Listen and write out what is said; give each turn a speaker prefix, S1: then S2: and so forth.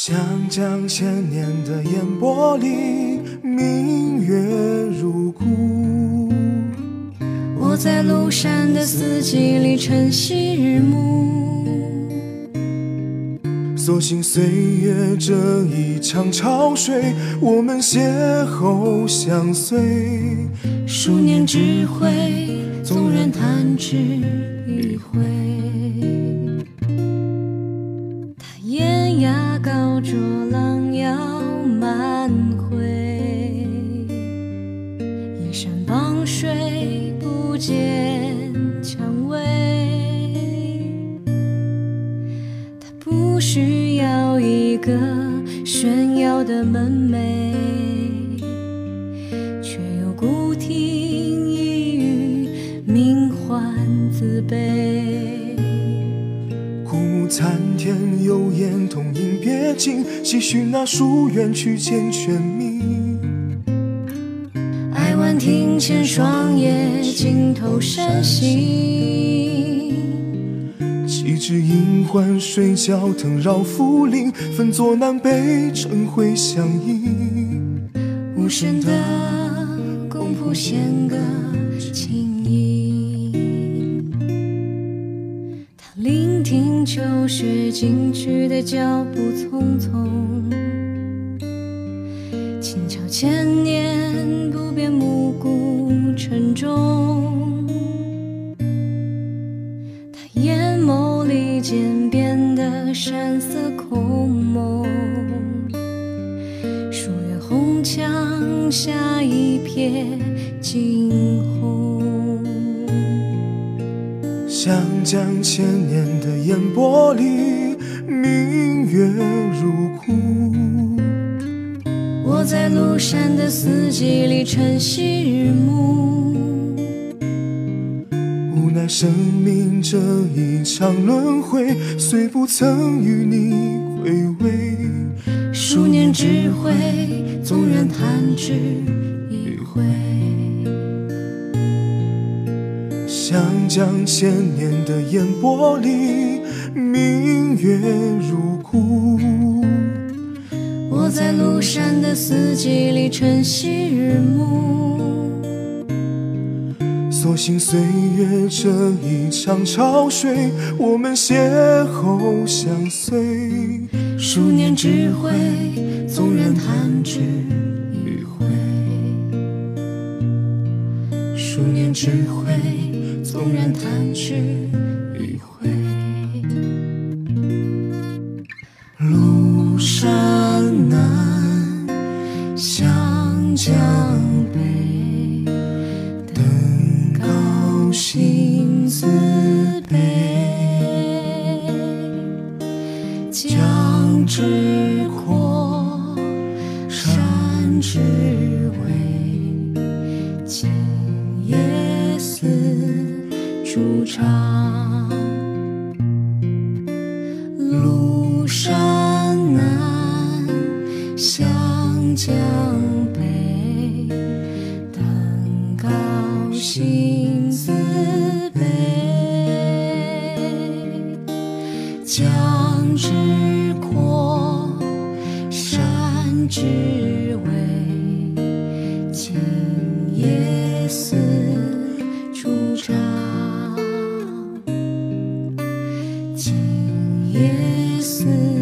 S1: 想将千年的烟波里，明月如故。
S2: 我在庐山的四季里晨曦日暮，
S1: 所幸岁月这一场潮水，我们邂逅相随。
S2: 数年之会，纵然弹指一挥。满回，依山傍水，不见蔷薇。他不需要一个炫耀的门楣。却又孤听一语，名唤自卑。
S1: 枯木残天，有言同饮别尽，唏嘘那疏远去见全觅。
S2: 爱晚庭前霜叶，尽头山行。
S1: 岂知银欢水交腾绕浮林，分作南北，晨晖相映。
S2: 无声的共谱弦歌轻秋雪进去的脚步匆匆，轻敲千年不变暮鼓晨钟。他眼眸里渐变的山色空蒙。树叶红墙下一瞥惊鸿，
S1: 想将千年的烟波里，明月如故。
S2: 我在庐山的四季里晨曦日暮，
S1: 无奈生命这一场轮回，虽不曾与你回味。
S2: 数年之会，纵然弹指一挥。
S1: 想将千年的烟波里，明月如故。
S2: 我在庐山的四季里晨曦日暮，
S1: 所幸岁月这一场潮水，我们邂逅相随。
S2: 数年之会，纵然弹指一挥。数年只会，纵然弹指一挥。
S1: 庐山南，湘江北，登高心自卑。江之阔，山之长庐山南，湘江北，登高心自悲。江之阔，山之巍。今夜思。夜色